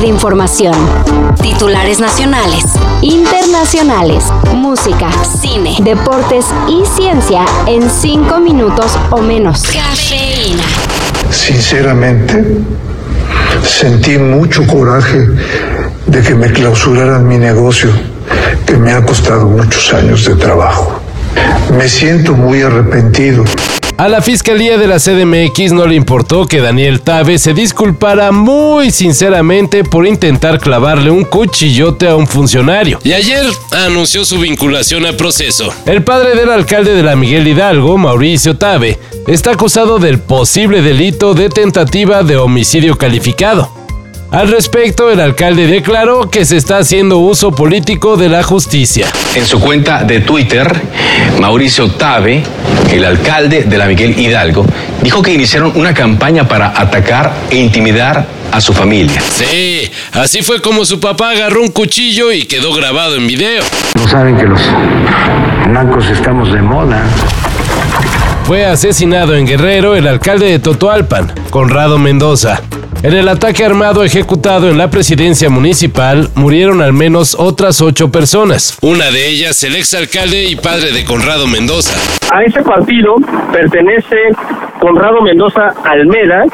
de información. Titulares nacionales, internacionales, música, cine, deportes y ciencia en cinco minutos o menos. Cafeína. Sinceramente, sentí mucho coraje de que me clausuraran mi negocio, que me ha costado muchos años de trabajo. Me siento muy arrepentido. A la Fiscalía de la CDMX no le importó que Daniel Tabe se disculpara muy sinceramente por intentar clavarle un cuchillote a un funcionario. Y ayer anunció su vinculación a proceso. El padre del alcalde de la Miguel Hidalgo, Mauricio Tabe, está acusado del posible delito de tentativa de homicidio calificado. Al respecto, el alcalde declaró que se está haciendo uso político de la justicia. En su cuenta de Twitter, Mauricio Tabe, el alcalde de la Miguel Hidalgo, dijo que iniciaron una campaña para atacar e intimidar a su familia. Sí, así fue como su papá agarró un cuchillo y quedó grabado en video. No saben que los blancos estamos de moda. Fue asesinado en Guerrero el alcalde de Totoalpan, Conrado Mendoza. En el ataque armado ejecutado en la presidencia municipal murieron al menos otras ocho personas, una de ellas el exalcalde y padre de Conrado Mendoza. A ese partido pertenece Conrado Mendoza Almeda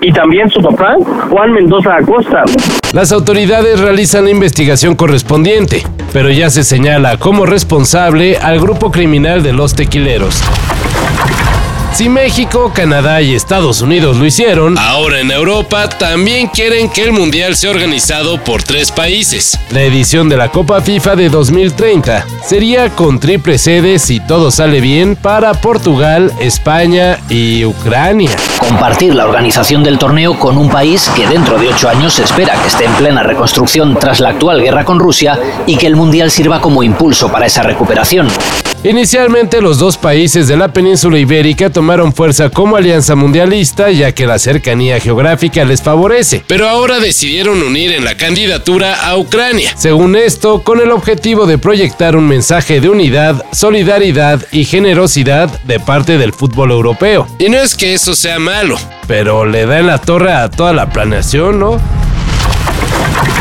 y también su papá, Juan Mendoza Acosta. Las autoridades realizan la investigación correspondiente, pero ya se señala como responsable al grupo criminal de los tequileros. Si México, Canadá y Estados Unidos lo hicieron, ahora en Europa también quieren que el Mundial sea organizado por tres países. La edición de la Copa FIFA de 2030 sería con triple sede si todo sale bien para Portugal, España y Ucrania. Compartir la organización del torneo con un país que dentro de ocho años se espera que esté en plena reconstrucción tras la actual guerra con Rusia y que el Mundial sirva como impulso para esa recuperación. Inicialmente los dos países de la península ibérica tomaron fuerza como alianza mundialista ya que la cercanía geográfica les favorece, pero ahora decidieron unir en la candidatura a Ucrania. Según esto, con el objetivo de proyectar un mensaje de unidad, solidaridad y generosidad de parte del fútbol europeo. Y no es que eso sea malo, pero le da en la torre a toda la planeación, ¿no?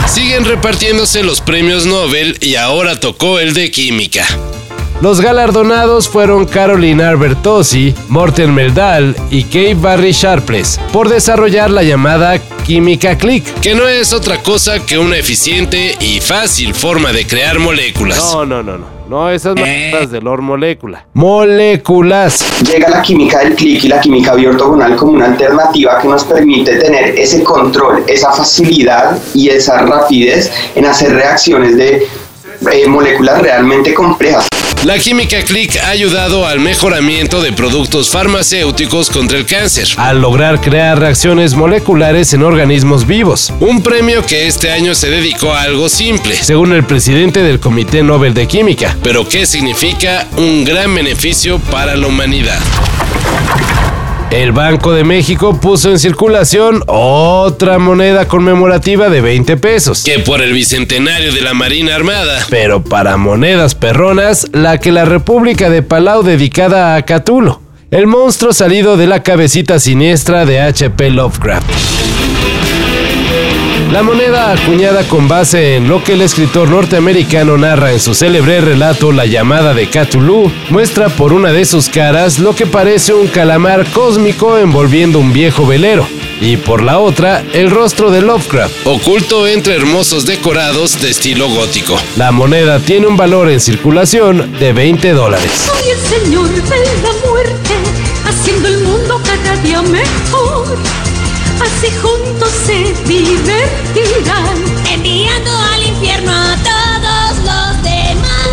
Siguen repartiéndose los premios Nobel y ahora tocó el de química. Los galardonados fueron Caroline Arbertosi, Morten Meldal y Kate Barry Sharpless por desarrollar la llamada química click, que no es otra cosa que una eficiente y fácil forma de crear moléculas. No, no, no, no. No, esas maneras de Lord Molécula. Moléculas. Llega la química del click y la química biortogonal como una alternativa que nos permite tener ese control, esa facilidad y esa rapidez en hacer reacciones de eh, moléculas realmente complejas. La química click ha ayudado al mejoramiento de productos farmacéuticos contra el cáncer, al lograr crear reacciones moleculares en organismos vivos. Un premio que este año se dedicó a algo simple, según el presidente del Comité Nobel de Química, pero que significa un gran beneficio para la humanidad. El Banco de México puso en circulación otra moneda conmemorativa de 20 pesos, que por el bicentenario de la Marina Armada, pero para monedas perronas, la que la República de Palau dedicada a Catulo, el monstruo salido de la cabecita siniestra de H.P. Lovecraft. La moneda acuñada con base en lo que el escritor norteamericano narra en su célebre relato La llamada de Cthulhu, muestra por una de sus caras lo que parece un calamar cósmico envolviendo un viejo velero, y por la otra el rostro de Lovecraft, oculto entre hermosos decorados de estilo gótico. La moneda tiene un valor en circulación de 20 dólares. Soy el señor de la muerte, haciendo el mundo cada día mejor. Así juntos se divertirán, enviando al infierno a todos los demás.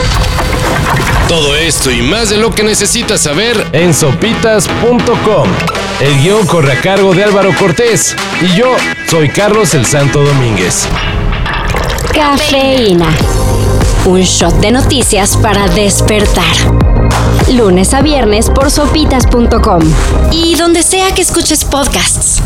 Todo esto y más de lo que necesitas saber en sopitas.com. El guion corre a cargo de Álvaro Cortés y yo soy Carlos el Santo Domínguez. Cafeína. Un shot de noticias para despertar. Lunes a viernes por sopitas.com y donde sea que escuches podcasts.